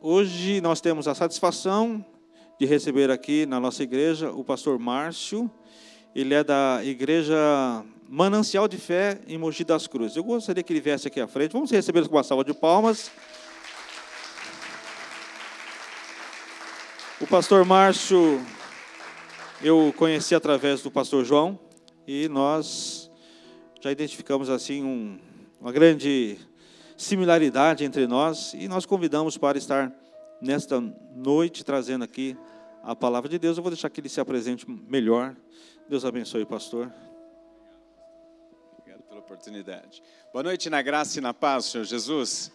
Hoje nós temos a satisfação de receber aqui na nossa igreja o pastor Márcio. Ele é da igreja Manancial de Fé em Mogi das Cruzes. Eu gostaria que ele viesse aqui à frente. Vamos recebê-lo com uma salva de palmas. O pastor Márcio eu conheci através do pastor João e nós já identificamos assim um, uma grande similaridade entre nós e nós convidamos para estar nesta noite trazendo aqui a palavra de Deus. Eu vou deixar que ele se apresente melhor. Deus abençoe, pastor. Obrigado pela oportunidade. Boa noite na graça e na paz, Senhor Jesus.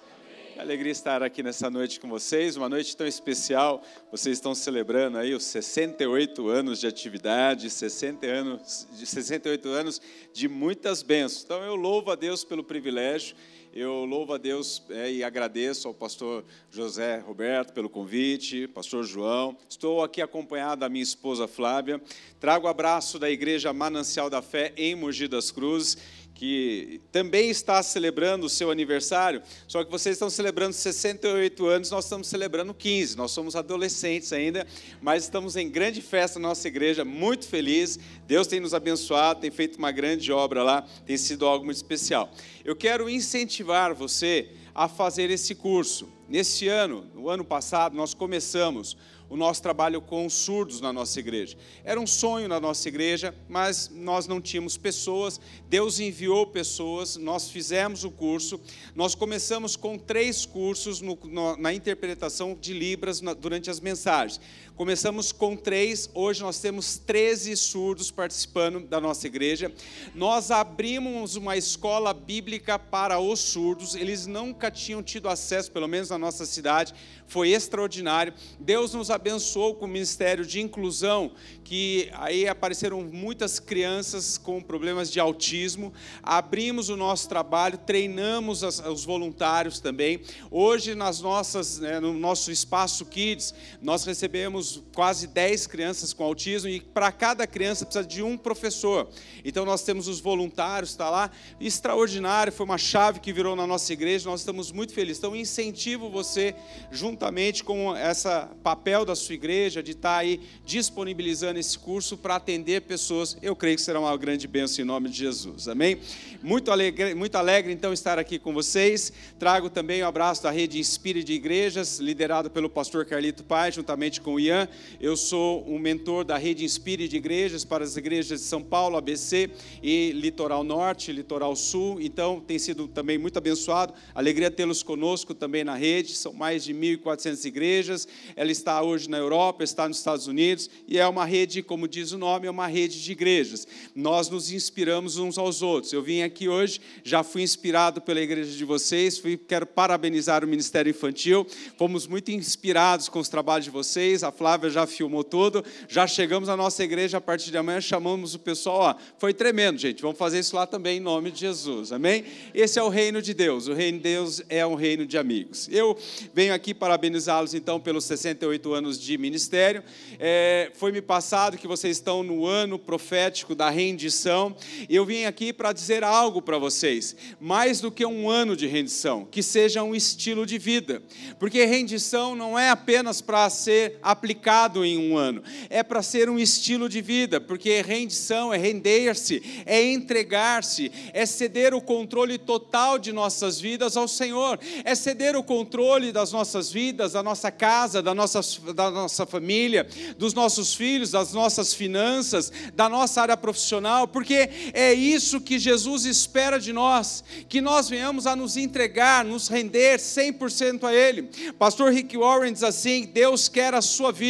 Que alegria estar aqui nessa noite com vocês, uma noite tão especial. Vocês estão celebrando aí os 68 anos de atividade, 60 anos, de 68 anos de muitas bênçãos. Então eu louvo a Deus pelo privilégio eu louvo a Deus é, e agradeço ao pastor José Roberto pelo convite, pastor João. Estou aqui acompanhado da minha esposa Flávia. Trago o abraço da Igreja Manancial da Fé em Mogi das Cruzes que também está celebrando o seu aniversário, só que vocês estão celebrando 68 anos, nós estamos celebrando 15. Nós somos adolescentes ainda, mas estamos em grande festa na nossa igreja, muito feliz. Deus tem nos abençoado, tem feito uma grande obra lá, tem sido algo muito especial. Eu quero incentivar você a fazer esse curso. Nesse ano, no ano passado, nós começamos o nosso trabalho com surdos na nossa igreja. Era um sonho na nossa igreja, mas nós não tínhamos pessoas. Deus enviou pessoas, nós fizemos o curso. Nós começamos com três cursos no, no, na interpretação de Libras na, durante as mensagens. Começamos com três, hoje nós temos 13 surdos participando da nossa igreja. Nós abrimos uma escola bíblica para os surdos, eles nunca tinham tido acesso, pelo menos na nossa cidade, foi extraordinário. Deus nos abençoou com o ministério de inclusão, que aí apareceram muitas crianças com problemas de autismo. Abrimos o nosso trabalho, treinamos os voluntários também. Hoje, nas nossas, né, no nosso espaço Kids, nós recebemos quase 10 crianças com autismo e para cada criança precisa de um professor. Então, nós temos os voluntários, está lá, extraordinário, foi uma chave que virou na nossa igreja, nós estamos muito felizes. Então, incentivo você, juntamente com esse papel da sua igreja, de estar aí disponibilizando esse curso para atender pessoas. Eu creio que será uma grande bênção em nome de Jesus. Amém? Muito alegre, muito alegre então estar aqui com vocês. Trago também o um abraço da rede Inspire de Igrejas, liderado pelo pastor Carlito Pai, juntamente com o Ian. Eu sou um mentor da rede Inspire de Igrejas para as igrejas de São Paulo, ABC e Litoral Norte, Litoral Sul. Então, tem sido também muito abençoado. Alegria tê-los conosco também na rede. São mais de 1.400 igrejas. Ela está hoje na Europa, está nos Estados Unidos e é uma rede como diz o nome, é uma rede de igrejas. Nós nos inspiramos uns aos outros. Eu vim aqui hoje, já fui inspirado pela igreja de vocês, fui, quero parabenizar o Ministério Infantil. Fomos muito inspirados com os trabalhos de vocês. A Flávia já filmou tudo. Já chegamos à nossa igreja a partir de amanhã, chamamos o pessoal. Ó, foi tremendo, gente. Vamos fazer isso lá também em nome de Jesus. Amém? Esse é o reino de Deus. O reino de Deus é um reino de amigos. Eu venho aqui parabenizá-los então pelos 68 anos de ministério. É, foi me passado que vocês estão no ano profético da rendição, eu vim aqui para dizer algo para vocês, mais do que um ano de rendição, que seja um estilo de vida, porque rendição não é apenas para ser aplicado em um ano, é para ser um estilo de vida, porque rendição é render-se, é entregar-se, é ceder o controle total de nossas vidas ao Senhor, é ceder o controle das nossas vidas, da nossa casa, da nossa, da nossa família, dos nossos filhos, das nossas finanças, da nossa área profissional, porque é isso que Jesus espera de nós, que nós venhamos a nos entregar, nos render 100% a Ele. Pastor Rick Warren diz assim: Deus quer a sua vida,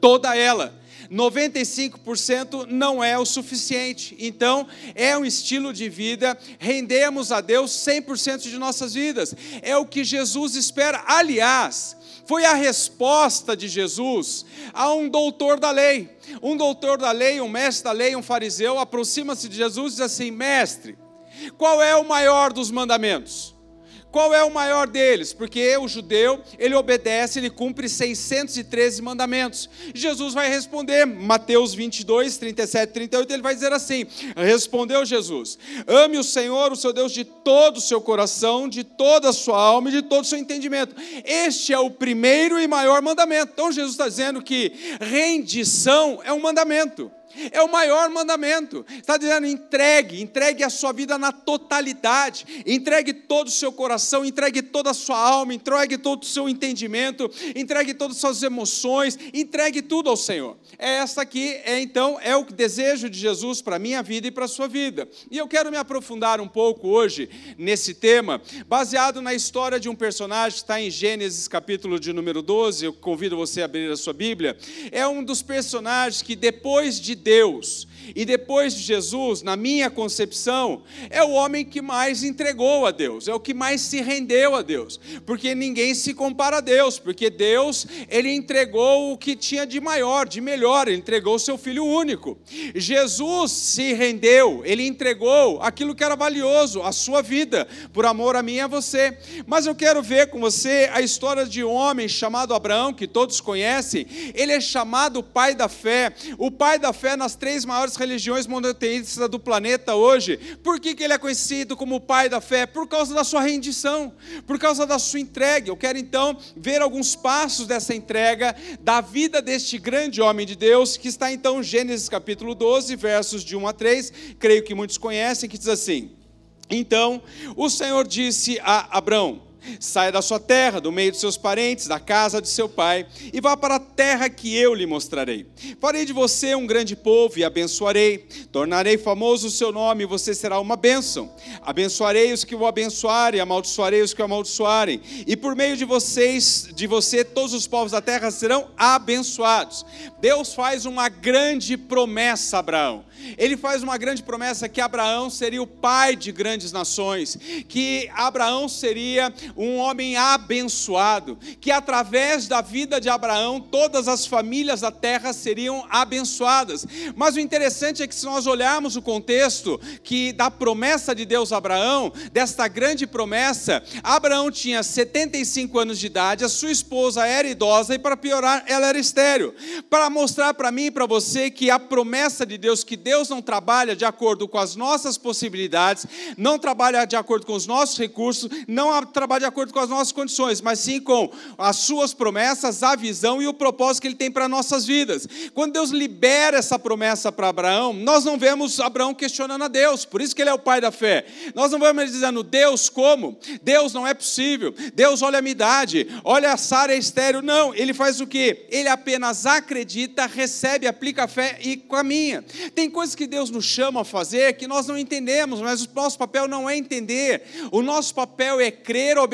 toda ela. 95% não é o suficiente. Então, é um estilo de vida, rendemos a Deus 100% de nossas vidas. É o que Jesus espera. Aliás, foi a resposta de Jesus a um doutor da lei. Um doutor da lei, um mestre da lei, um fariseu, aproxima-se de Jesus e diz assim: Mestre, qual é o maior dos mandamentos? Qual é o maior deles? Porque o judeu, ele obedece, ele cumpre 613 mandamentos. Jesus vai responder, Mateus 22, 37, 38, ele vai dizer assim: Respondeu Jesus: Ame o Senhor, o seu Deus, de todo o seu coração, de toda a sua alma e de todo o seu entendimento. Este é o primeiro e maior mandamento. Então Jesus está dizendo que rendição é um mandamento. É o maior mandamento. Está dizendo: entregue, entregue a sua vida na totalidade, entregue todo o seu coração, entregue toda a sua alma, entregue todo o seu entendimento, entregue todas as suas emoções, entregue tudo ao Senhor. É essa aqui, é então, é o desejo de Jesus para a minha vida e para a sua vida. E eu quero me aprofundar um pouco hoje nesse tema, baseado na história de um personagem que está em Gênesis capítulo de número 12. Eu convido você a abrir a sua Bíblia. É um dos personagens que depois de Deus. E depois de Jesus, na minha concepção, é o homem que mais entregou a Deus, é o que mais se rendeu a Deus, porque ninguém se compara a Deus, porque Deus, ele entregou o que tinha de maior, de melhor, ele entregou o seu filho único. Jesus se rendeu, ele entregou aquilo que era valioso, a sua vida, por amor a mim e a você. Mas eu quero ver com você a história de um homem chamado Abraão, que todos conhecem, ele é chamado pai da fé, o pai da fé nas três maiores religiões monoteístas do planeta hoje. Por que, que ele é conhecido como o pai da fé? Por causa da sua rendição, por causa da sua entrega. Eu quero então ver alguns passos dessa entrega, da vida deste grande homem de Deus, que está então em Gênesis capítulo 12, versos de 1 a 3, creio que muitos conhecem, que diz assim: Então o Senhor disse a Abraão, Saia da sua terra, do meio de seus parentes, da casa de seu pai, e vá para a terra que eu lhe mostrarei. Farei de você um grande povo e abençoarei. Tornarei famoso o seu nome e você será uma bênção. Abençoarei os que o abençoarem, amaldiçoarei os que o amaldiçoarem. E por meio de vocês, de você, todos os povos da terra serão abençoados. Deus faz uma grande promessa a Abraão ele faz uma grande promessa que Abraão seria o pai de grandes nações, que Abraão seria um homem abençoado, que através da vida de Abraão todas as famílias da terra seriam abençoadas. Mas o interessante é que se nós olharmos o contexto que da promessa de Deus a Abraão, desta grande promessa, Abraão tinha 75 anos de idade, a sua esposa era idosa e para piorar, ela era estéril. Para mostrar para mim e para você que a promessa de Deus que Deus não trabalha de acordo com as nossas possibilidades, não trabalha de acordo com os nossos recursos, não trabalha de acordo com as nossas condições, mas sim com as suas promessas, a visão e o propósito que ele tem para nossas vidas. Quando Deus libera essa promessa para Abraão, nós não vemos Abraão questionando a Deus, por isso que ele é o pai da fé. Nós não vemos ele dizendo, Deus, como? Deus não é possível. Deus, olha a minha idade, olha a Sara é estéreo. Não, ele faz o quê? Ele apenas acredita, recebe, aplica a fé e caminha. Tem coisas que Deus nos chama a fazer que nós não entendemos, mas o nosso papel não é entender. O nosso papel é crer, obedecer,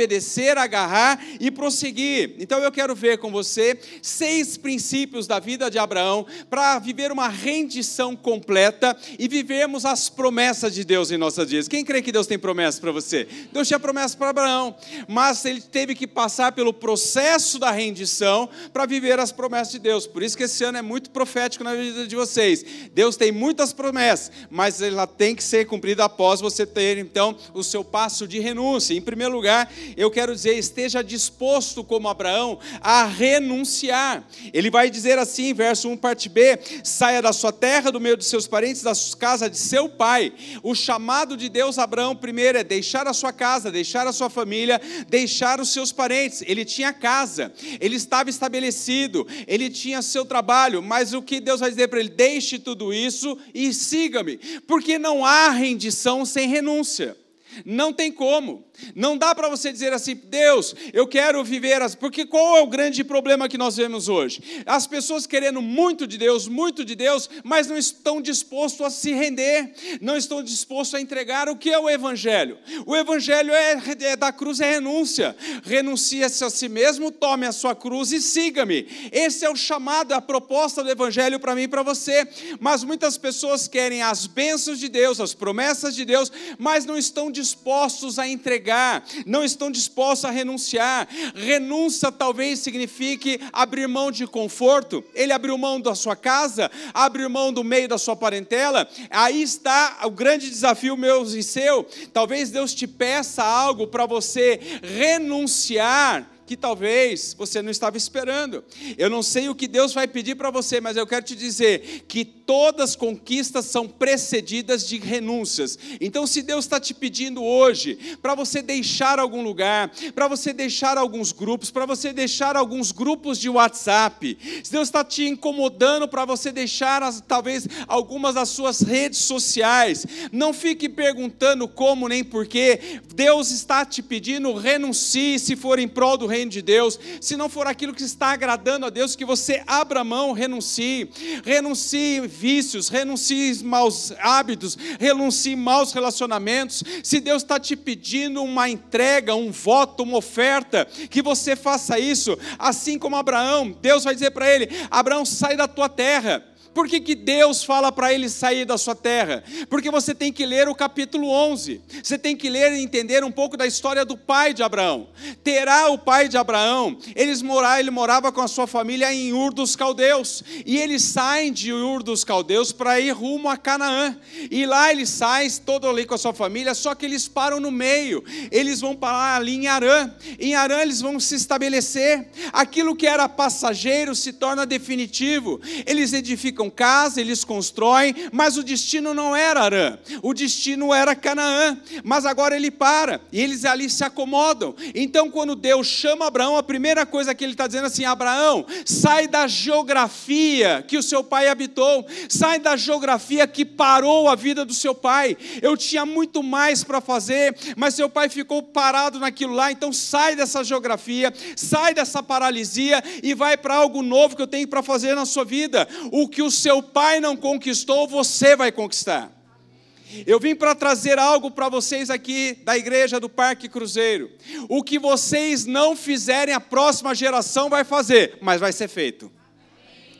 agarrar e prosseguir. Então eu quero ver com você seis princípios da vida de Abraão para viver uma rendição completa e vivermos as promessas de Deus em nossas vidas. Quem crê que Deus tem promessas para você? Deus tinha promessas para Abraão, mas ele teve que passar pelo processo da rendição para viver as promessas de Deus. Por isso que esse ano é muito profético na vida de vocês. Deus tem muitas promessas, mas ela tem que ser cumprida após você ter então o seu passo de renúncia. Em primeiro lugar, eu quero dizer, esteja disposto como Abraão a renunciar. Ele vai dizer assim, verso 1, parte B: saia da sua terra, do meio de seus parentes, da casa de seu pai. O chamado de Deus a Abraão primeiro é deixar a sua casa, deixar a sua família, deixar os seus parentes. Ele tinha casa, ele estava estabelecido, ele tinha seu trabalho, mas o que Deus vai dizer para ele? Deixe tudo isso e siga-me, porque não há rendição sem renúncia. Não tem como. Não dá para você dizer assim, Deus, eu quero viver as. Porque qual é o grande problema que nós vemos hoje? As pessoas querendo muito de Deus, muito de Deus, mas não estão dispostos a se render, não estão dispostos a entregar o que é o Evangelho. O Evangelho é, é da cruz é renúncia. Renuncia-se a si mesmo, tome a sua cruz e siga-me. Esse é o chamado, a proposta do Evangelho para mim e para você. Mas muitas pessoas querem as bênçãos de Deus, as promessas de Deus, mas não estão dispostos dispostos a entregar, não estão dispostos a renunciar. Renúncia talvez signifique abrir mão de conforto. Ele abriu mão da sua casa, abriu mão do meio da sua parentela. Aí está o grande desafio meu e seu. Talvez Deus te peça algo para você renunciar que talvez você não estava esperando. Eu não sei o que Deus vai pedir para você, mas eu quero te dizer que todas as conquistas são precedidas de renúncias. Então, se Deus está te pedindo hoje para você deixar algum lugar, para você deixar alguns grupos, para você deixar alguns grupos de WhatsApp, se Deus está te incomodando para você deixar as, talvez algumas das suas redes sociais, não fique perguntando como nem porquê. Deus está te pedindo renuncie se for em prol do reino reino de Deus, se não for aquilo que está agradando a Deus, que você abra mão, renuncie, renuncie vícios, renuncie maus hábitos, renuncie maus relacionamentos. Se Deus está te pedindo uma entrega, um voto, uma oferta, que você faça isso, assim como Abraão, Deus vai dizer para ele: Abraão, sai da tua terra por que, que Deus fala para ele sair da sua terra? Porque você tem que ler o capítulo 11. Você tem que ler e entender um pouco da história do pai de Abraão. Terá o pai de Abraão, eles morar, ele morava com a sua família em Ur dos Caldeus. E eles saem de Ur dos Caldeus para ir rumo a Canaã. E lá eles saem, todo ali com a sua família, só que eles param no meio. Eles vão parar ali em Arã. Em Arã eles vão se estabelecer. Aquilo que era passageiro se torna definitivo. Eles edificam edificam casa, eles constroem, mas o destino não era Arã, o destino era Canaã. Mas agora ele para e eles ali se acomodam. Então, quando Deus chama Abraão, a primeira coisa que ele está dizendo assim: Abraão, sai da geografia que o seu pai habitou, sai da geografia que parou a vida do seu pai. Eu tinha muito mais para fazer, mas seu pai ficou parado naquilo lá, então sai dessa geografia, sai dessa paralisia e vai para algo novo que eu tenho para fazer na sua vida. O que o o seu pai não conquistou, você vai conquistar. Eu vim para trazer algo para vocês aqui da igreja do Parque Cruzeiro. O que vocês não fizerem, a próxima geração vai fazer, mas vai ser feito.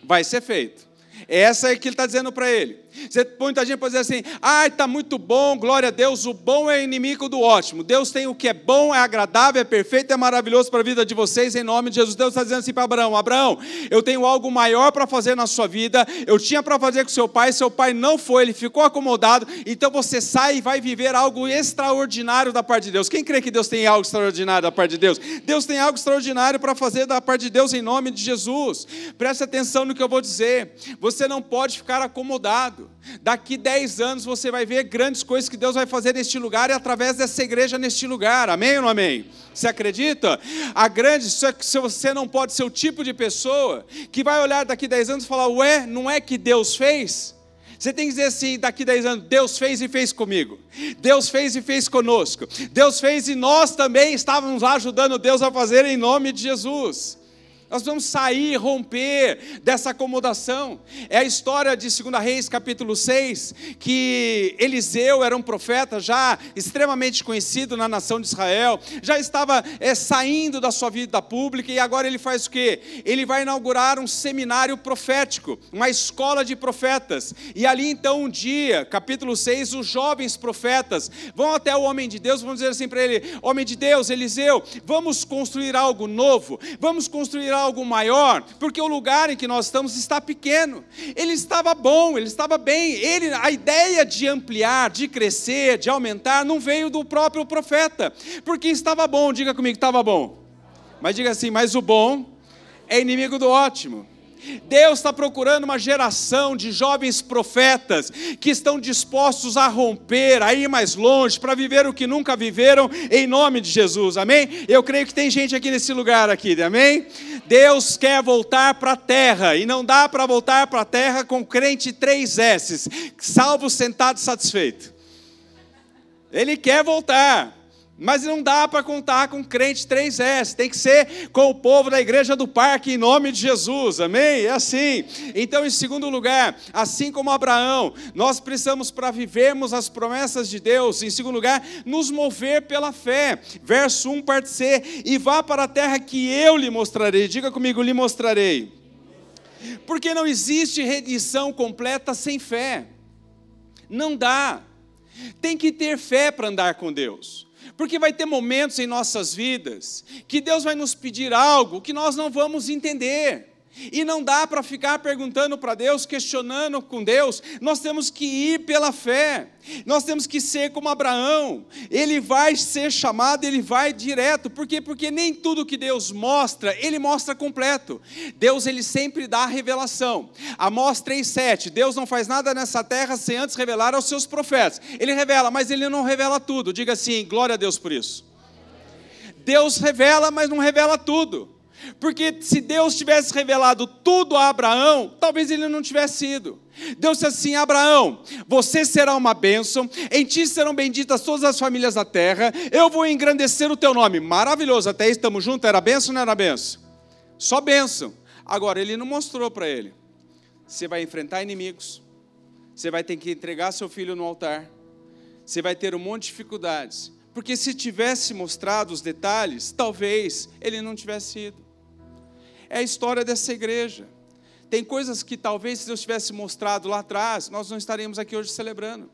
Vai ser feito. Essa é que ele está dizendo para ele. Você, muita gente pode dizer assim: ai, está muito bom, glória a Deus, o bom é inimigo do ótimo. Deus tem o que é bom, é agradável, é perfeito, é maravilhoso para a vida de vocês, em nome de Jesus. Deus está dizendo assim para Abraão: Abraão, eu tenho algo maior para fazer na sua vida, eu tinha para fazer com seu pai, seu pai não foi, ele ficou acomodado, então você sai e vai viver algo extraordinário da parte de Deus. Quem crê que Deus tem algo extraordinário da parte de Deus? Deus tem algo extraordinário para fazer da parte de Deus, em nome de Jesus. Preste atenção no que eu vou dizer: você não pode ficar acomodado. Daqui 10 anos você vai ver grandes coisas que Deus vai fazer neste lugar e através dessa igreja neste lugar. Amém ou não amém? Você acredita? A grande, se você não pode ser o tipo de pessoa que vai olhar daqui 10 anos e falar: "Ué, não é que Deus fez?" Você tem que dizer assim, daqui 10 anos, Deus fez e fez comigo. Deus fez e fez conosco. Deus fez e nós também estávamos lá ajudando Deus a fazer em nome de Jesus. Nós vamos sair, romper dessa acomodação. É a história de 2 Reis, capítulo 6, que Eliseu era um profeta já extremamente conhecido na nação de Israel, já estava é, saindo da sua vida pública e agora ele faz o quê? Ele vai inaugurar um seminário profético, uma escola de profetas. E ali então um dia, capítulo 6, os jovens profetas vão até o homem de Deus, vão dizer assim para ele: Homem de Deus, Eliseu, vamos construir algo novo, vamos construir algo maior, porque o lugar em que nós estamos está pequeno. Ele estava bom, ele estava bem. Ele, a ideia de ampliar, de crescer, de aumentar, não veio do próprio profeta, porque estava bom. Diga comigo, estava bom. Mas diga assim, mas o bom é inimigo do ótimo. Deus está procurando uma geração de jovens profetas que estão dispostos a romper, a ir mais longe, para viver o que nunca viveram, em nome de Jesus, amém? Eu creio que tem gente aqui nesse lugar aqui, amém? Deus quer voltar para a terra, e não dá para voltar para a terra com crente três S's, salvo, sentado, satisfeito. Ele quer voltar. Mas não dá para contar com crente 3S, tem que ser com o povo da igreja do parque, em nome de Jesus, amém? É assim. Então, em segundo lugar, assim como Abraão, nós precisamos, para vivermos as promessas de Deus, em segundo lugar, nos mover pela fé. Verso 1, parte C: E vá para a terra que eu lhe mostrarei. Diga comigo, lhe mostrarei. Porque não existe redenção completa sem fé. Não dá. tem que ter fé para andar com Deus. Porque vai ter momentos em nossas vidas que Deus vai nos pedir algo que nós não vamos entender. E não dá para ficar perguntando para Deus, questionando com Deus. Nós temos que ir pela fé. Nós temos que ser como Abraão. Ele vai ser chamado, ele vai direto. Por quê? Porque nem tudo que Deus mostra, ele mostra completo. Deus ele sempre dá a revelação. Amós 3:7. Deus não faz nada nessa terra sem antes revelar aos seus profetas. Ele revela, mas ele não revela tudo. Diga assim: glória a Deus por isso. Deus revela, mas não revela tudo. Porque se Deus tivesse revelado tudo a Abraão, talvez ele não tivesse ido. Deus disse assim: Abraão, você será uma bênção, em ti serão benditas todas as famílias da terra, eu vou engrandecer o teu nome. Maravilhoso, até aí estamos juntos, era bênção ou não era bênção? Só bênção. Agora, ele não mostrou para ele. Você vai enfrentar inimigos, você vai ter que entregar seu filho no altar, você vai ter um monte de dificuldades. Porque se tivesse mostrado os detalhes, talvez ele não tivesse ido é a história dessa igreja. Tem coisas que talvez se Deus tivesse mostrado lá atrás, nós não estaríamos aqui hoje celebrando.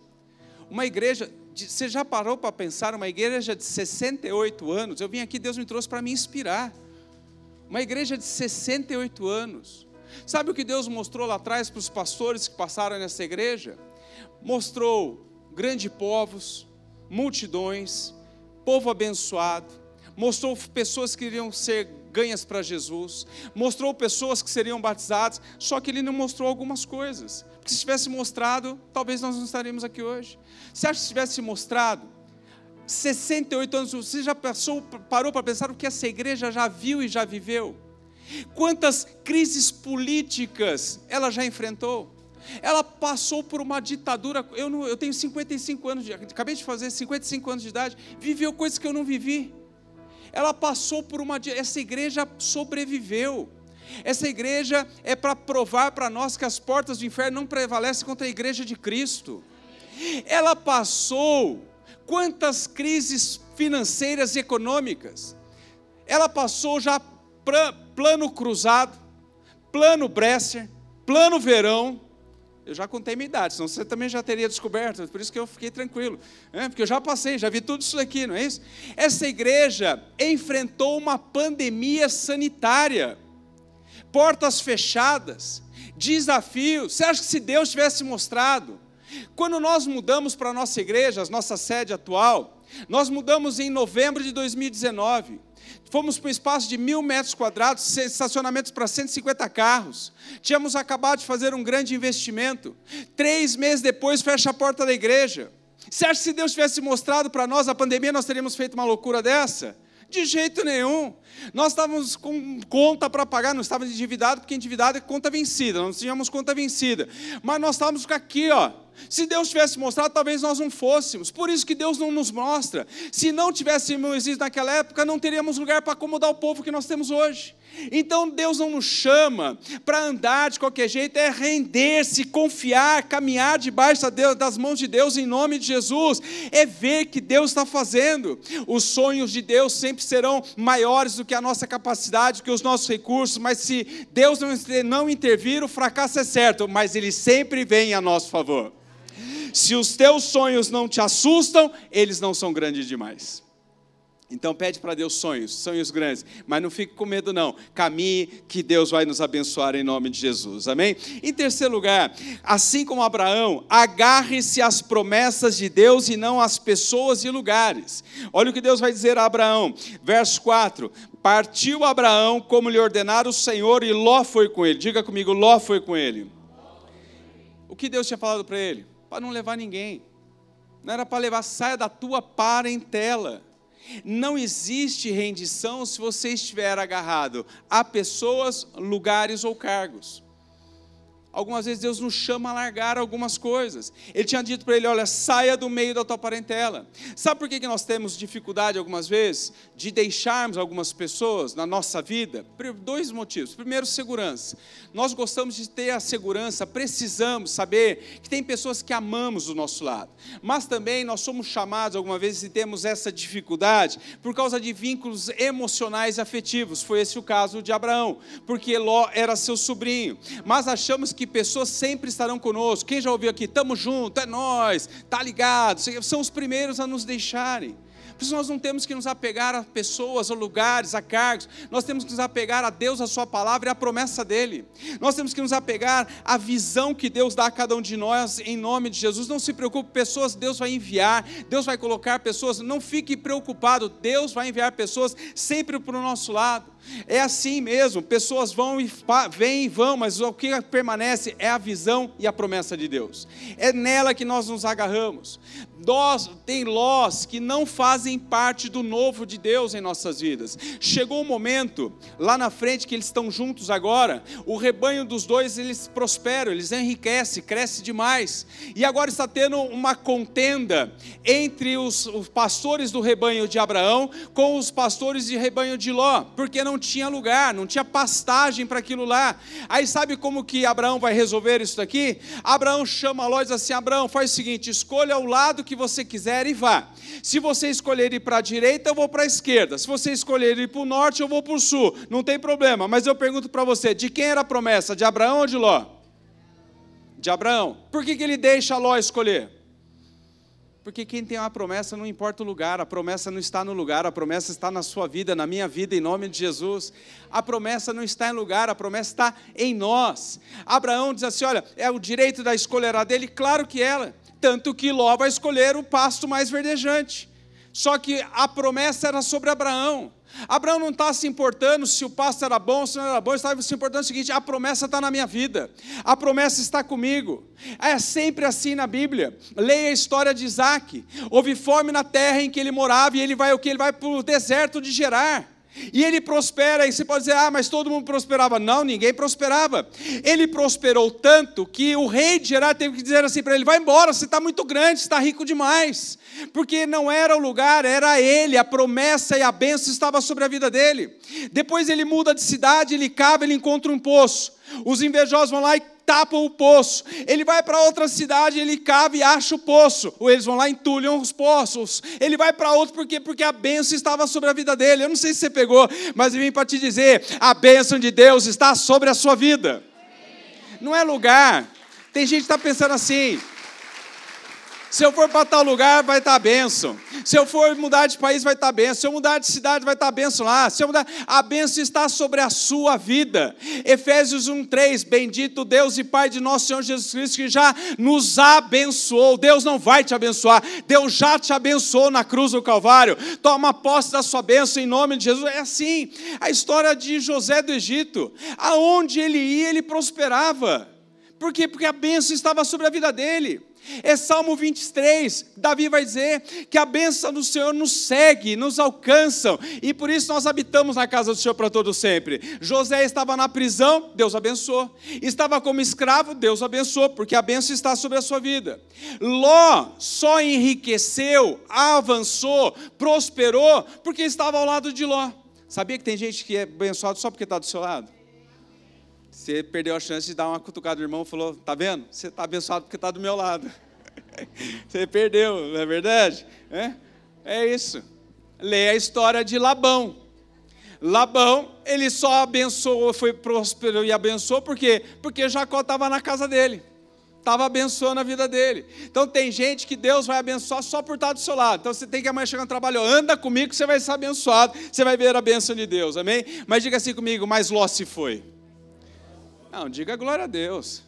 Uma igreja, você já parou para pensar, uma igreja de 68 anos, eu vim aqui, Deus me trouxe para me inspirar. Uma igreja de 68 anos. Sabe o que Deus mostrou lá atrás para os pastores que passaram nessa igreja? Mostrou grandes povos, multidões, povo abençoado, mostrou pessoas que iriam ser ganhas para Jesus, mostrou pessoas que seriam batizadas, só que ele não mostrou algumas coisas. Porque se tivesse mostrado, talvez nós não estaríamos aqui hoje. Você acha que se tivesse mostrado 68 anos, você já passou, parou para pensar o que essa igreja já viu e já viveu? Quantas crises políticas ela já enfrentou? Ela passou por uma ditadura. Eu, não, eu tenho 55 anos, de, acabei de fazer 55 anos de idade, viveu coisas que eu não vivi ela passou por uma. Essa igreja sobreviveu. Essa igreja é para provar para nós que as portas do inferno não prevalecem contra a igreja de Cristo. Ela passou quantas crises financeiras e econômicas. Ela passou já plano cruzado, plano Bresser, plano verão, eu já contei minha idade, senão você também já teria descoberto, por isso que eu fiquei tranquilo. É, porque eu já passei, já vi tudo isso aqui, não é isso? Essa igreja enfrentou uma pandemia sanitária, portas fechadas, desafios. Você acha que se Deus tivesse mostrado? Quando nós mudamos para a nossa igreja, a nossa sede atual, nós mudamos em novembro de 2019. Fomos para um espaço de mil metros quadrados, estacionamentos para 150 carros. Tínhamos acabado de fazer um grande investimento. Três meses depois, fecha a porta da igreja. Você acha que se Deus tivesse mostrado para nós a pandemia, nós teríamos feito uma loucura dessa? De jeito nenhum. Nós estávamos com conta para pagar, não estávamos endividados, porque endividado é conta vencida, não tínhamos conta vencida. Mas nós estávamos aqui, ó. Se Deus tivesse mostrado, talvez nós não fôssemos. Por isso que Deus não nos mostra. Se não tivéssemos Moisés naquela época, não teríamos lugar para acomodar o povo que nós temos hoje. Então Deus não nos chama para andar de qualquer jeito, é render-se, confiar, caminhar debaixo das mãos de Deus em nome de Jesus, é ver que Deus está fazendo. Os sonhos de Deus sempre serão maiores do que a nossa capacidade, do que os nossos recursos, mas se Deus não intervir, o fracasso é certo, mas Ele sempre vem a nosso favor. Se os teus sonhos não te assustam, eles não são grandes demais. Então pede para Deus sonhos, sonhos grandes, mas não fique com medo não. Caminhe que Deus vai nos abençoar em nome de Jesus. Amém? Em terceiro lugar, assim como Abraão, agarre-se às promessas de Deus e não às pessoas e lugares. Olha o que Deus vai dizer a Abraão, verso 4: Partiu Abraão como lhe ordenara o Senhor e Ló foi com ele. Diga comigo, Ló foi com ele. O que Deus tinha falado para ele? Para não levar ninguém. Não era para levar, saia da tua parentela. Não existe rendição se você estiver agarrado a pessoas, lugares ou cargos. Algumas vezes Deus nos chama a largar algumas coisas. Ele tinha dito para ele: olha, saia do meio da tua parentela. Sabe por que nós temos dificuldade algumas vezes de deixarmos algumas pessoas na nossa vida? Por dois motivos. Primeiro, segurança. Nós gostamos de ter a segurança, precisamos saber que tem pessoas que amamos do nosso lado. Mas também nós somos chamados algumas vezes e temos essa dificuldade por causa de vínculos emocionais e afetivos. Foi esse o caso de Abraão, porque Ló era seu sobrinho. Mas achamos que que pessoas sempre estarão conosco. Quem já ouviu aqui? Tamo junto, é nós, tá ligado? São os primeiros a nos deixarem. Por isso nós não temos que nos apegar a pessoas, a lugares, a cargos. Nós temos que nos apegar a Deus, a Sua palavra e a promessa dele. Nós temos que nos apegar à visão que Deus dá a cada um de nós em nome de Jesus. Não se preocupe, pessoas Deus vai enviar, Deus vai colocar pessoas. Não fique preocupado, Deus vai enviar pessoas sempre para o nosso lado. É assim mesmo, pessoas vão e vêm e vão, mas o que permanece é a visão e a promessa de Deus. É nela que nós nos agarramos. Nós, tem lós que não fazem parte do novo de Deus em nossas vidas. Chegou o um momento, lá na frente, que eles estão juntos agora, o rebanho dos dois, eles prosperam, eles enriquecem, cresce demais. E agora está tendo uma contenda entre os, os pastores do rebanho de Abraão com os pastores de rebanho de Ló, porque não tinha lugar, não tinha pastagem para aquilo lá. Aí sabe como que Abraão vai resolver isso daqui? Abraão chama Ló e diz assim: Abraão, faz o seguinte, escolha o lado que você quiser e vá. Se você escolher ir para a direita, eu vou para a esquerda. Se você escolher ir para o norte, eu vou para o sul. Não tem problema. Mas eu pergunto para você: de quem era a promessa? De Abraão ou de Ló? De Abraão. Por que, que ele deixa Ló escolher? Porque quem tem uma promessa não importa o lugar, a promessa não está no lugar, a promessa está na sua vida, na minha vida, em nome de Jesus. A promessa não está em lugar, a promessa está em nós. Abraão diz assim: olha, é o direito da escolha era dele, claro que ela. Tanto que Ló vai escolher o pasto mais verdejante. Só que a promessa era sobre Abraão. Abraão não está se importando se o pasto era bom, se não era bom, estava se importando o seguinte: a promessa está na minha vida, a promessa está comigo. É sempre assim na Bíblia. Leia a história de Isaac. Houve fome na terra em que ele morava, e ele vai o que? Ele vai para o deserto de Gerar. E ele prospera, e você pode dizer, ah, mas todo mundo prosperava. Não, ninguém prosperava. Ele prosperou tanto que o rei de Gerar teve que dizer assim para ele: vai embora, você está muito grande, você está rico demais. Porque não era o lugar, era ele, a promessa e a bênção estava sobre a vida dele. Depois ele muda de cidade, ele cava, ele encontra um poço. Os invejosos vão lá e tapam o poço. Ele vai para outra cidade, ele cava e acha o poço. Ou eles vão lá e entulham os poços. Ele vai para outro porque porque a bênção estava sobre a vida dele. Eu não sei se você pegou, mas eu vim para te dizer, a bênção de Deus está sobre a sua vida. Não é lugar. Tem gente que está pensando assim, se eu for para tal lugar, vai estar tá bênção. Se eu for mudar de país, vai estar tá bênção. Se eu mudar de cidade, vai estar tá bênção lá. Se eu mudar, a bênção está sobre a sua vida. Efésios 1:3, bendito Deus e Pai de nosso Senhor Jesus Cristo que já nos abençoou. Deus não vai te abençoar. Deus já te abençoou na cruz do Calvário. Toma posse da sua bênção em nome de Jesus. É assim. A história de José do Egito, aonde ele ia, ele prosperava. Por quê? Porque a bênção estava sobre a vida dele. É Salmo 23, Davi vai dizer que a bênção do Senhor nos segue, nos alcança, e por isso nós habitamos na casa do Senhor para todo sempre. José estava na prisão, Deus abençoou. Estava como escravo, Deus abençoou, porque a bênção está sobre a sua vida. Ló só enriqueceu, avançou, prosperou, porque estava ao lado de Ló. Sabia que tem gente que é abençoado só porque está do seu lado? Você perdeu a chance de dar uma cutucada do irmão e falou: Tá vendo? Você está abençoado porque está do meu lado. Você perdeu, não é verdade? É, é isso. Leia a história de Labão. Labão, ele só abençoou, foi próspero e abençoou, por quê? Porque Jacó estava na casa dele, estava abençoando a vida dele. Então tem gente que Deus vai abençoar só por estar do seu lado. Então você tem que amanhã chegar no trabalho, anda comigo você vai ser abençoado, você vai ver a bênção de Deus, amém? Mas diga assim comigo, mas Ló se foi. Não, diga glória a Deus.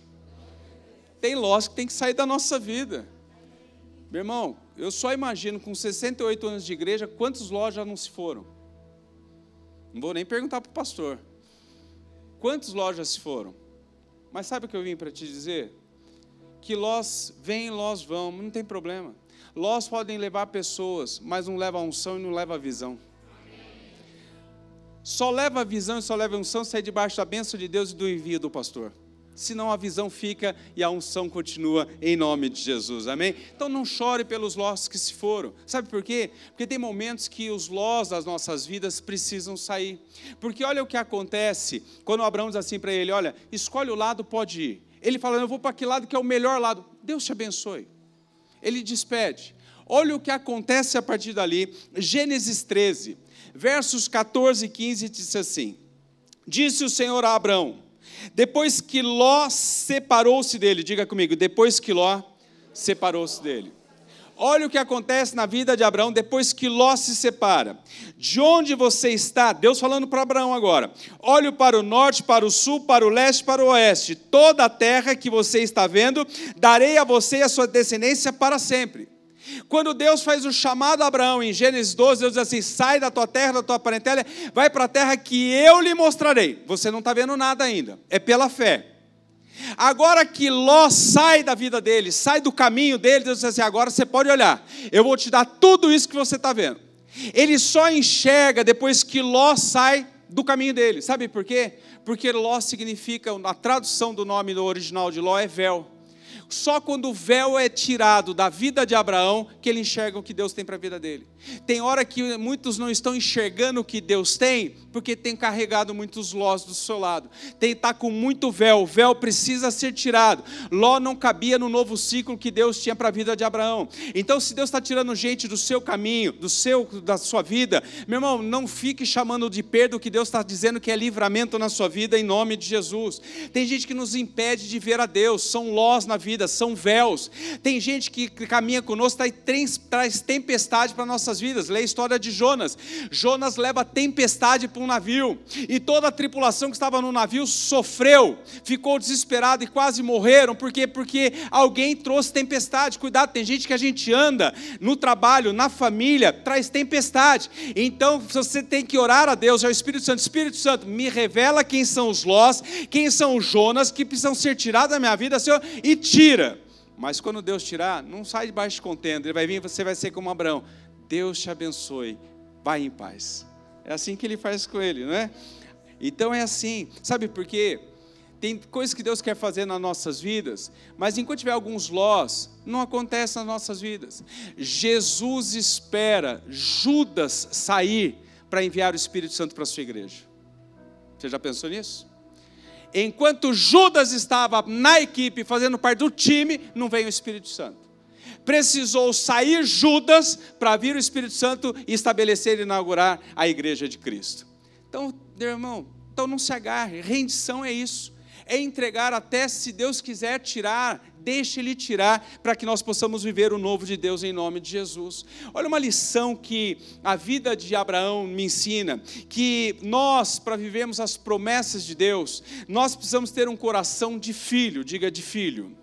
Tem lojas que tem que sair da nossa vida. Meu irmão, eu só imagino com 68 anos de igreja quantos lojas não se foram. Não vou nem perguntar para o pastor. Quantas lojas se foram? Mas sabe o que eu vim para te dizer? Que lós vêm, lós vão, não tem problema. Lós podem levar pessoas, mas não leva a unção e não leva a visão. Só leva a visão e só leva a unção se é debaixo da bênção de Deus e do envio do pastor. Senão a visão fica e a unção continua em nome de Jesus, amém? Então não chore pelos lós que se foram, sabe por quê? Porque tem momentos que os lós das nossas vidas precisam sair, porque olha o que acontece quando Abraão diz assim para ele: Olha, escolhe o lado, pode ir. Ele fala: Eu vou para aquele lado que é o melhor lado. Deus te abençoe. Ele despede. Olha o que acontece a partir dali, Gênesis 13 versos 14 e 15 diz assim: Disse o Senhor a Abraão: Depois que Ló separou-se dele, diga comigo, depois que Ló separou-se dele. Olha o que acontece na vida de Abraão depois que Ló se separa. De onde você está? Deus falando para Abraão agora. Olhe para o norte, para o sul, para o leste, para o oeste. Toda a terra que você está vendo, darei a você e a sua descendência para sempre. Quando Deus faz o chamado a Abraão em Gênesis 12, Deus diz assim: sai da tua terra, da tua parentela, vai para a terra que eu lhe mostrarei. Você não está vendo nada ainda, é pela fé. Agora que Ló sai da vida dele, sai do caminho dele, Deus diz assim: agora você pode olhar, eu vou te dar tudo isso que você está vendo. Ele só enxerga depois que Ló sai do caminho dele. Sabe por quê? Porque Ló significa, a tradução do nome do original de Ló é véu. Só quando o véu é tirado da vida de Abraão que ele enxerga o que Deus tem para a vida dele. Tem hora que muitos não estão enxergando o que Deus tem, porque tem carregado muitos lós do seu lado. Tem tá com muito véu, o véu precisa ser tirado. Ló não cabia no novo ciclo que Deus tinha para a vida de Abraão. Então, se Deus está tirando gente do seu caminho, do seu, da sua vida, meu irmão, não fique chamando de perda o que Deus está dizendo que é livramento na sua vida em nome de Jesus. Tem gente que nos impede de ver a Deus, são lós na vida, são véus. Tem gente que caminha conosco, traz tempestade para nossa nossas vidas. Lê a história de Jonas. Jonas leva tempestade para um navio, e toda a tripulação que estava no navio sofreu, ficou desesperada e quase morreram. Por quê? Porque alguém trouxe tempestade. Cuidado, tem gente que a gente anda no trabalho, na família, traz tempestade. Então você tem que orar a Deus, ao Espírito Santo. Espírito Santo, me revela quem são os Lós, quem são os Jonas que precisam ser tirados da minha vida, Senhor, e tira. Mas quando Deus tirar, não sai debaixo de contenda, ele vai vir, você vai ser como Abraão. Deus te abençoe, vai em paz. É assim que ele faz com ele, não é? Então é assim, sabe por quê? Tem coisas que Deus quer fazer nas nossas vidas, mas enquanto tiver alguns lós, não acontece nas nossas vidas. Jesus espera Judas sair para enviar o Espírito Santo para a sua igreja. Você já pensou nisso? Enquanto Judas estava na equipe, fazendo parte do time, não veio o Espírito Santo precisou sair Judas para vir o Espírito Santo e estabelecer e inaugurar a igreja de Cristo. Então, meu irmão, então não se agarre, rendição é isso. É entregar até se Deus quiser tirar, deixe Ele tirar, para que nós possamos viver o novo de Deus em nome de Jesus. Olha uma lição que a vida de Abraão me ensina: que nós, para vivermos as promessas de Deus, nós precisamos ter um coração de filho, diga de filho.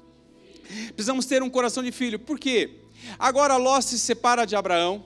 Precisamos ter um coração de filho. Por quê? Agora Ló se separa de Abraão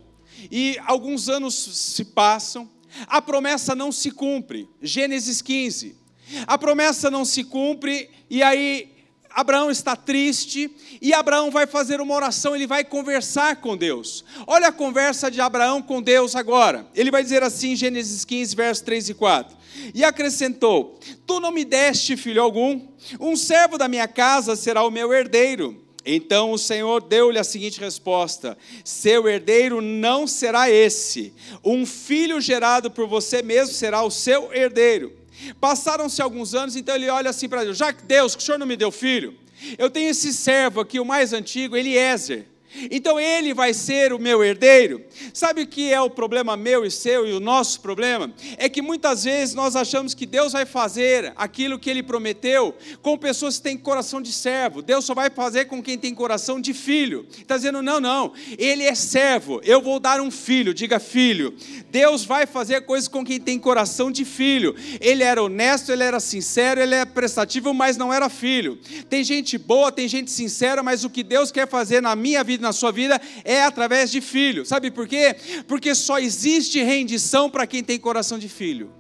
e alguns anos se passam, a promessa não se cumpre. Gênesis 15. A promessa não se cumpre e aí Abraão está triste e Abraão vai fazer uma oração, ele vai conversar com Deus. Olha a conversa de Abraão com Deus agora. Ele vai dizer assim, Gênesis 15, versos 3 e 4. E acrescentou: Tu não me deste filho algum, um servo da minha casa será o meu herdeiro. Então o Senhor deu-lhe a seguinte resposta: Seu herdeiro não será esse, um filho gerado por você mesmo será o seu herdeiro. Passaram-se alguns anos, então ele olha assim para Deus: Já que Deus, que o Senhor não me deu filho, eu tenho esse servo aqui, o mais antigo, Eliezer. Então ele vai ser o meu herdeiro. Sabe o que é o problema meu e seu e o nosso problema? É que muitas vezes nós achamos que Deus vai fazer aquilo que ele prometeu com pessoas que têm coração de servo. Deus só vai fazer com quem tem coração de filho. Está dizendo, não, não, ele é servo, eu vou dar um filho, diga filho. Deus vai fazer coisas com quem tem coração de filho. Ele era honesto, ele era sincero, ele é prestativo, mas não era filho. Tem gente boa, tem gente sincera, mas o que Deus quer fazer na minha vida, na sua vida é através de filho. Sabe por quê? Porque só existe rendição para quem tem coração de filho.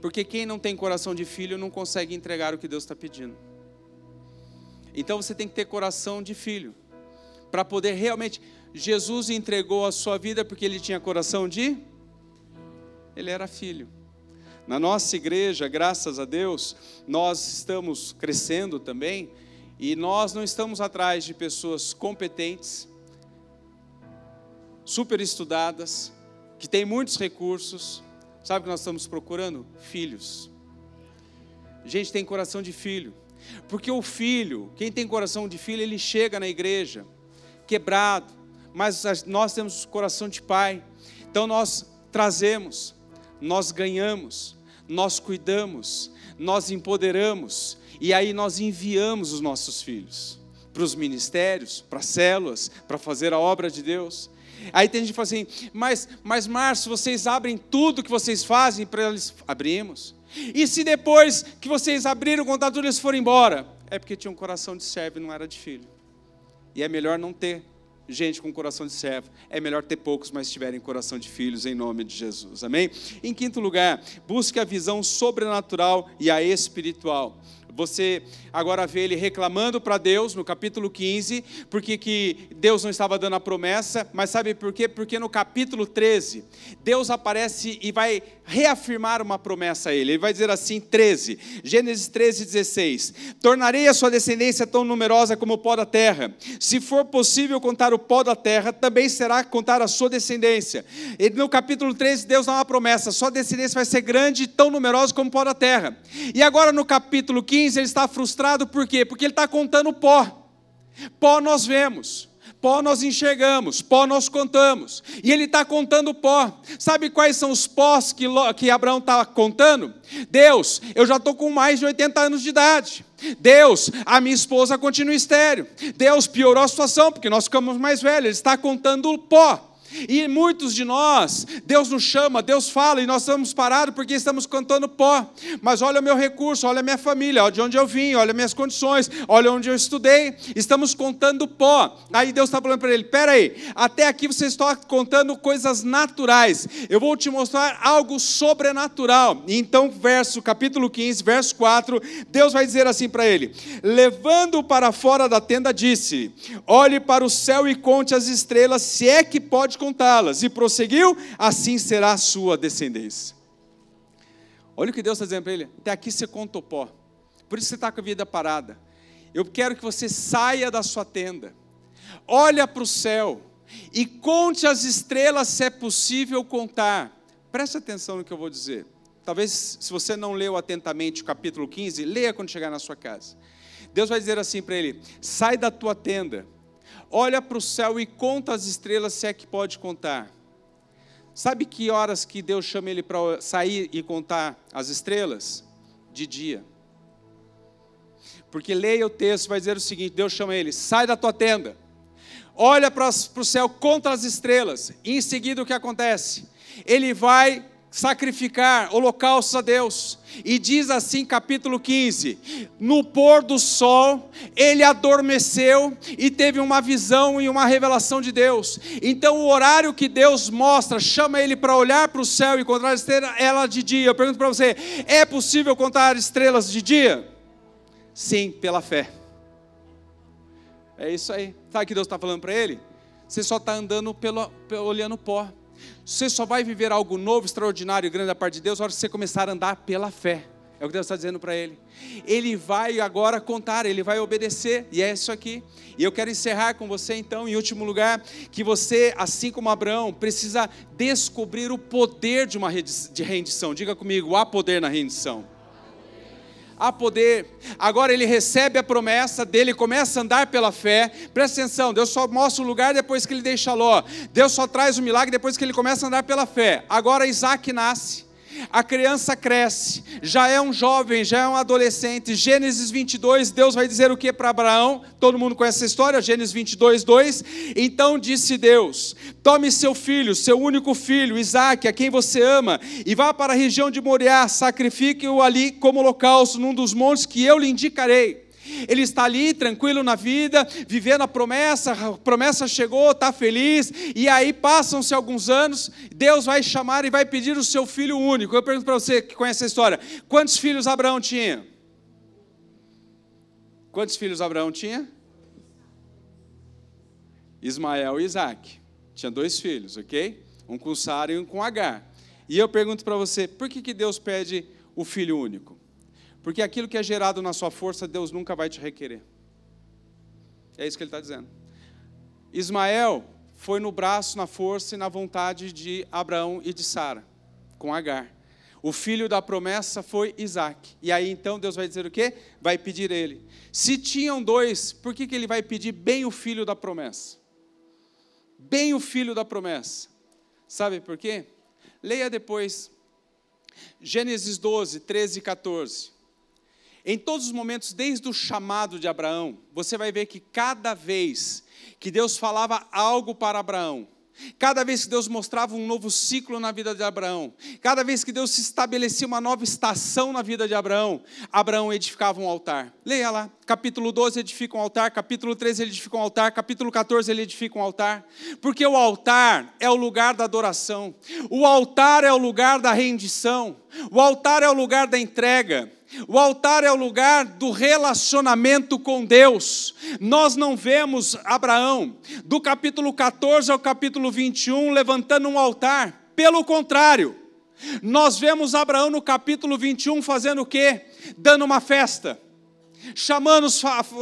Porque quem não tem coração de filho não consegue entregar o que Deus está pedindo. Então você tem que ter coração de filho. Para poder realmente. Jesus entregou a sua vida porque ele tinha coração de. Ele era filho. Na nossa igreja, graças a Deus, nós estamos crescendo também e nós não estamos atrás de pessoas competentes, super estudadas, que têm muitos recursos. Sabe o que nós estamos procurando? Filhos. Gente tem coração de filho. Porque o filho, quem tem coração de filho, ele chega na igreja quebrado, mas nós temos coração de pai. Então nós trazemos, nós ganhamos, nós cuidamos, nós empoderamos e aí nós enviamos os nossos filhos para os ministérios, para as células, para fazer a obra de Deus. Aí tem gente que fala assim, mas, mas Márcio, vocês abrem tudo que vocês fazem para eles? Abrimos. E se depois que vocês abriram o contato, eles foram embora? É porque tinha um coração de servo e não era de filho. E é melhor não ter gente com coração de servo. É melhor ter poucos, mas tiverem coração de filhos, em nome de Jesus. Amém? Em quinto lugar, busque a visão sobrenatural e a espiritual. Você agora vê ele reclamando para Deus no capítulo 15, porque que Deus não estava dando a promessa, mas sabe por quê? Porque no capítulo 13, Deus aparece e vai reafirmar uma promessa a ele. Ele vai dizer assim, 13, Gênesis 13, 16: Tornarei a sua descendência tão numerosa como o pó da terra. Se for possível contar o pó da terra, também será contar a sua descendência. E no capítulo 13, Deus dá uma promessa: sua descendência vai ser grande e tão numerosa como o pó da terra. E agora no capítulo 15, ele está frustrado por quê? Porque ele está contando pó. Pó nós vemos. Pó nós enxergamos, pó nós contamos. E ele está contando pó. Sabe quais são os pós que, que Abraão está contando? Deus, eu já estou com mais de 80 anos de idade. Deus, a minha esposa continua estéreo. Deus piorou a situação, porque nós ficamos mais velhos. Ele está contando pó. E muitos de nós, Deus nos chama, Deus fala, e nós estamos parados porque estamos cantando pó. Mas olha o meu recurso, olha a minha família, olha de onde eu vim, olha minhas condições, olha onde eu estudei. Estamos contando pó. Aí Deus está falando para ele: peraí, até aqui você está contando coisas naturais. Eu vou te mostrar algo sobrenatural. E então, verso, capítulo 15, verso 4, Deus vai dizer assim para ele: levando para fora da tenda, disse: olhe para o céu e conte as estrelas, se é que pode contá-las. E prosseguiu: assim será a sua descendência. Olha o que Deus está dizendo para ele: até aqui você contou pó, por isso você está com a vida parada. Eu quero que você saia da sua tenda, olha para o céu e conte as estrelas se é possível contar. Preste atenção no que eu vou dizer. Talvez, se você não leu atentamente o capítulo 15, leia quando chegar na sua casa. Deus vai dizer assim para ele: sai da tua tenda olha para o céu e conta as estrelas, se é que pode contar. Sabe que horas que Deus chama ele para sair e contar as estrelas? De dia. Porque leia o texto, vai dizer o seguinte: Deus chama ele, sai da tua tenda, olha para o céu, conta as estrelas, e em seguida o que acontece? Ele vai sacrificar holocaustos a Deus. E diz assim, capítulo 15: No pôr do sol, ele adormeceu e teve uma visão e uma revelação de Deus. Então, o horário que Deus mostra, chama ele para olhar para o céu e contar estrelas, ela de dia. Eu pergunto para você: é possível contar estrelas de dia? Sim, pela fé. É isso aí. Sabe o que Deus está falando para ele? Você só está andando pelo, olhando pó. Você só vai viver algo novo, extraordinário e grande da parte de Deus na hora que você começar a andar pela fé. É o que Deus está dizendo para ele. Ele vai agora contar, ele vai obedecer, e é isso aqui. E eu quero encerrar com você, então, em último lugar, que você, assim como Abraão, precisa descobrir o poder de uma de rendição. Diga comigo, há poder na rendição há poder. Agora ele recebe a promessa dele, começa a andar pela fé. Presta atenção, Deus só mostra o lugar depois que ele deixa Ló. Deus só traz o milagre depois que ele começa a andar pela fé. Agora Isaac nasce a criança cresce, já é um jovem, já é um adolescente. Gênesis 22, Deus vai dizer o que para Abraão? Todo mundo conhece essa história? Gênesis 22, 2. Então disse Deus: Tome seu filho, seu único filho, Isaque, a quem você ama, e vá para a região de Moriá, sacrifique-o ali como holocausto num dos montes que eu lhe indicarei. Ele está ali tranquilo na vida, vivendo a promessa, a promessa chegou, está feliz, e aí passam-se alguns anos, Deus vai chamar e vai pedir o seu filho único. Eu pergunto para você que conhece a história: quantos filhos Abraão tinha? Quantos filhos Abraão tinha? Ismael e Isaac. Tinha dois filhos, ok? Um com Sara e um com Agar. E eu pergunto para você, por que, que Deus pede o filho único? Porque aquilo que é gerado na sua força, Deus nunca vai te requerer. É isso que ele está dizendo. Ismael foi no braço, na força e na vontade de Abraão e de Sara, com Agar. O filho da promessa foi Isaac. E aí então Deus vai dizer o quê? Vai pedir ele. Se tinham dois, por que, que ele vai pedir bem o filho da promessa? Bem o filho da promessa. Sabe por quê? Leia depois Gênesis 12, 13 e 14. Em todos os momentos, desde o chamado de Abraão, você vai ver que cada vez que Deus falava algo para Abraão, Cada vez que Deus mostrava um novo ciclo na vida de Abraão, cada vez que Deus estabelecia uma nova estação na vida de Abraão, Abraão edificava um altar. Leia lá, capítulo 12 edifica um altar, capítulo 13 ele edifica um altar, capítulo 14 ele edifica um altar, porque o altar é o lugar da adoração, o altar é o lugar da rendição, o altar é o lugar da entrega. O altar é o lugar do relacionamento com Deus. Nós não vemos Abraão, do capítulo 14 ao capítulo 21, levantando um altar. Pelo contrário, nós vemos Abraão no capítulo 21 fazendo o quê? Dando uma festa, chamando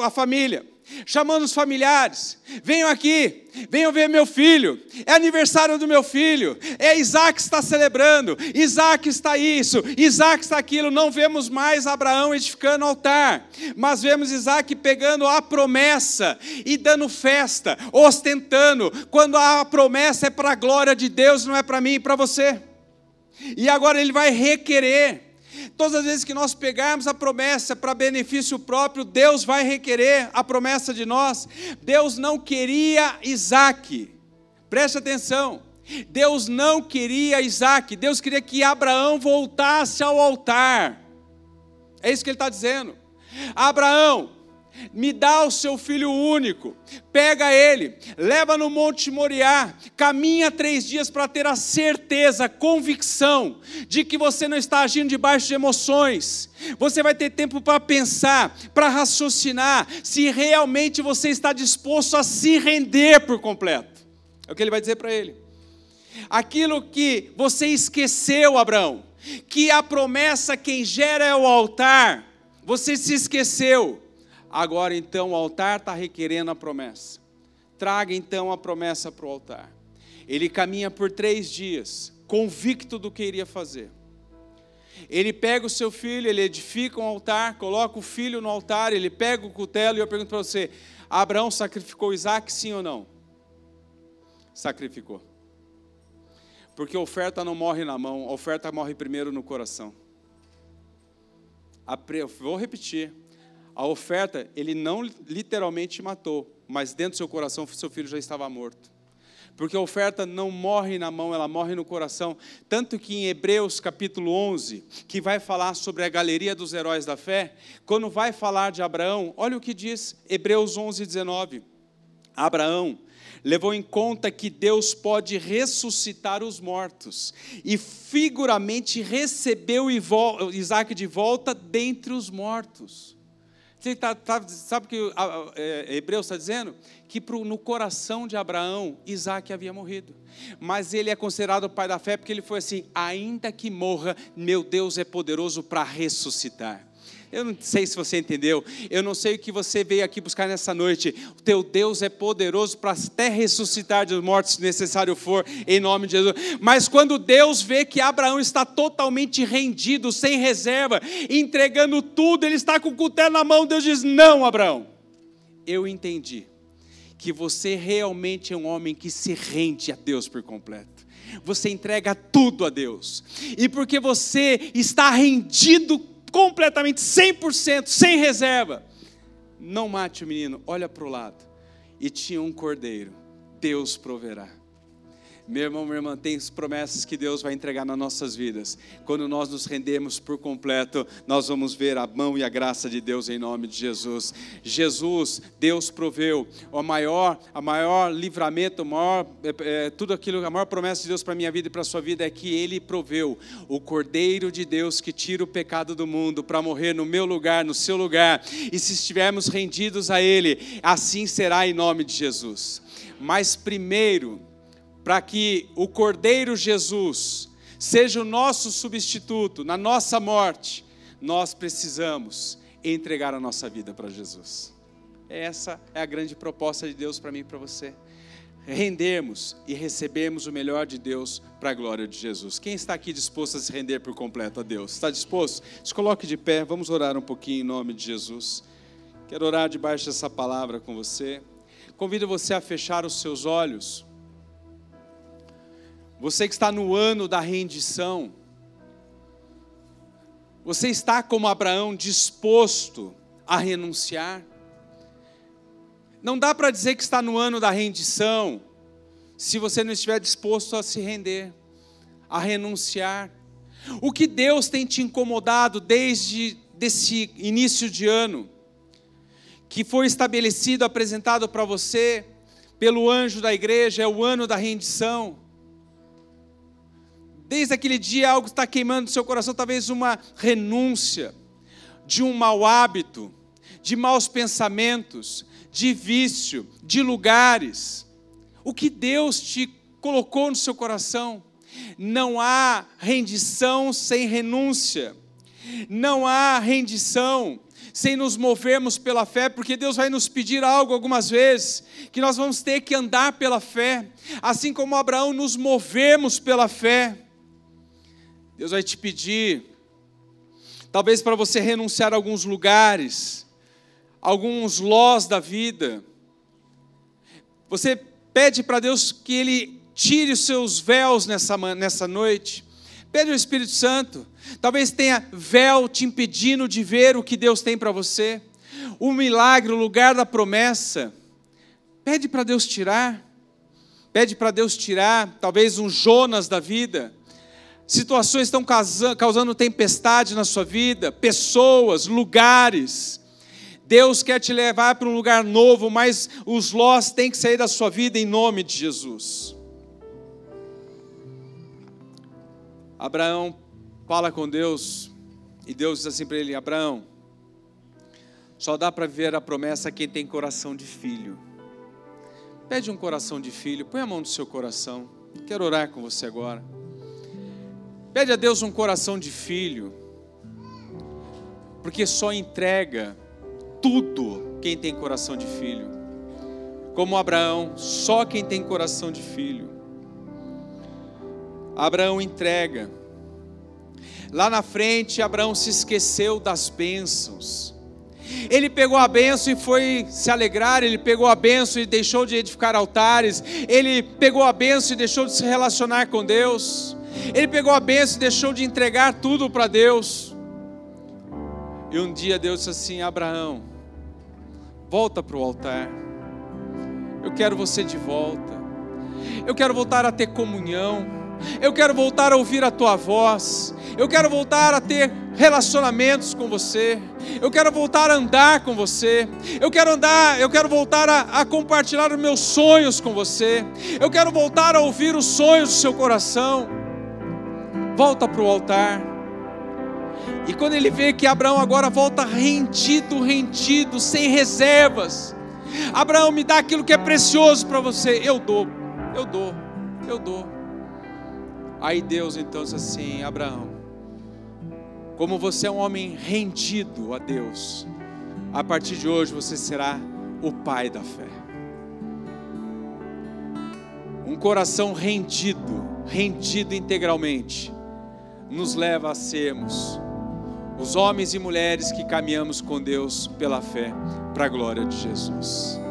a família chamando os familiares, venham aqui, venham ver meu filho, é aniversário do meu filho, é Isaac que está celebrando, Isaac está isso, Isaac está aquilo, não vemos mais Abraão edificando altar, mas vemos Isaac pegando a promessa e dando festa, ostentando, quando a promessa é para a glória de Deus, não é para mim e para você, e agora ele vai requerer, Todas as vezes que nós pegarmos a promessa para benefício próprio, Deus vai requerer a promessa de nós. Deus não queria Isaac, preste atenção. Deus não queria Isaac, Deus queria que Abraão voltasse ao altar. É isso que ele está dizendo. Abraão, me dá o seu filho único, pega ele, leva no Monte Moriá, caminha três dias para ter a certeza, convicção de que você não está agindo debaixo de emoções. Você vai ter tempo para pensar, para raciocinar, se realmente você está disposto a se render por completo. É o que ele vai dizer para ele. Aquilo que você esqueceu, Abraão, que a promessa quem gera é o altar, você se esqueceu Agora então o altar está requerendo a promessa. Traga então a promessa para o altar. Ele caminha por três dias, convicto do que iria fazer. Ele pega o seu filho, ele edifica um altar, coloca o filho no altar, ele pega o cutelo e eu pergunto para você: Abraão sacrificou Isaac, sim ou não? Sacrificou. Porque a oferta não morre na mão, a oferta morre primeiro no coração. Vou repetir: a oferta, ele não literalmente matou, mas dentro do seu coração, seu filho já estava morto. Porque a oferta não morre na mão, ela morre no coração. Tanto que em Hebreus capítulo 11, que vai falar sobre a galeria dos heróis da fé, quando vai falar de Abraão, olha o que diz Hebreus 11, 19. Abraão levou em conta que Deus pode ressuscitar os mortos e figuramente recebeu Isaac de volta dentre os mortos. Você tá, tá, sabe o que é, Hebreus está dizendo? Que pro, no coração de Abraão, Isaac havia morrido. Mas ele é considerado o pai da fé porque ele foi assim: ainda que morra, meu Deus é poderoso para ressuscitar. Eu não sei se você entendeu. Eu não sei o que você veio aqui buscar nessa noite. O teu Deus é poderoso para até ressuscitar dos mortos, se necessário for, em nome de Jesus. Mas quando Deus vê que Abraão está totalmente rendido, sem reserva, entregando tudo, ele está com o cutelo na mão, Deus diz: Não, Abraão, eu entendi que você realmente é um homem que se rende a Deus por completo. Você entrega tudo a Deus. E porque você está rendido completamente 100%, sem reserva. Não mate o menino, olha para o lado. E tinha um cordeiro. Deus proverá. Meu irmão, minha irmã, tem promessas que Deus vai entregar nas nossas vidas. Quando nós nos rendemos por completo, nós vamos ver a mão e a graça de Deus em nome de Jesus. Jesus, Deus proveu o maior, a maior livramento, o maior, é, é, tudo aquilo, a maior promessa de Deus para minha vida e para a sua vida é que Ele proveu o Cordeiro de Deus que tira o pecado do mundo para morrer no meu lugar, no seu lugar. E se estivermos rendidos a Ele, assim será em nome de Jesus. Mas primeiro, para que o Cordeiro Jesus seja o nosso substituto na nossa morte, nós precisamos entregar a nossa vida para Jesus. Essa é a grande proposta de Deus para mim e para você. Rendermos e recebermos o melhor de Deus para a glória de Jesus. Quem está aqui disposto a se render por completo a Deus? Está disposto? Se coloque de pé, vamos orar um pouquinho em nome de Jesus. Quero orar debaixo dessa palavra com você. Convido você a fechar os seus olhos. Você que está no ano da rendição, Você está como Abraão disposto a renunciar? Não dá para dizer que está no ano da rendição se você não estiver disposto a se render, a renunciar. O que Deus tem te incomodado desde desse início de ano, que foi estabelecido, apresentado para você pelo anjo da igreja, é o ano da rendição. Desde aquele dia algo está queimando no seu coração, talvez uma renúncia de um mau hábito, de maus pensamentos, de vício, de lugares. O que Deus te colocou no seu coração? Não há rendição sem renúncia. Não há rendição sem nos movermos pela fé, porque Deus vai nos pedir algo algumas vezes, que nós vamos ter que andar pela fé, assim como Abraão nos movemos pela fé. Deus vai te pedir, talvez para você renunciar a alguns lugares, alguns lós da vida. Você pede para Deus que Ele tire os seus véus nessa, nessa noite. Pede ao Espírito Santo. Talvez tenha véu te impedindo de ver o que Deus tem para você. O milagre, o lugar da promessa. Pede para Deus tirar. Pede para Deus tirar, talvez um Jonas da vida situações estão causando tempestade na sua vida, pessoas, lugares. Deus quer te levar para um lugar novo, mas os lós têm que sair da sua vida em nome de Jesus. Abraão fala com Deus e Deus diz assim para ele: Abraão, só dá para ver a promessa quem tem coração de filho. Pede um coração de filho, põe a mão no seu coração. Quero orar com você agora. Pede a Deus um coração de filho, porque só entrega tudo quem tem coração de filho. Como Abraão, só quem tem coração de filho. Abraão entrega. Lá na frente, Abraão se esqueceu das bênçãos. Ele pegou a benção e foi se alegrar, ele pegou a benção e deixou de edificar altares, ele pegou a benção e deixou de se relacionar com Deus. Ele pegou a benção e deixou de entregar tudo para Deus. E um dia Deus disse assim: Abraão, volta para o altar. Eu quero você de volta. Eu quero voltar a ter comunhão. Eu quero voltar a ouvir a tua voz. Eu quero voltar a ter relacionamentos com você. Eu quero voltar a andar com você. Eu quero andar, eu quero voltar a, a compartilhar os meus sonhos com você. Eu quero voltar a ouvir os sonhos do seu coração volta para o altar. E quando ele vê que Abraão agora volta rendido, rendido, sem reservas, Abraão me dá aquilo que é precioso para você, eu dou, eu dou, eu dou. Aí Deus então diz assim: Abraão, como você é um homem rendido a Deus, a partir de hoje você será o pai da fé. Um coração rendido, rendido integralmente, nos leva a sermos os homens e mulheres que caminhamos com Deus pela fé, para a glória de Jesus.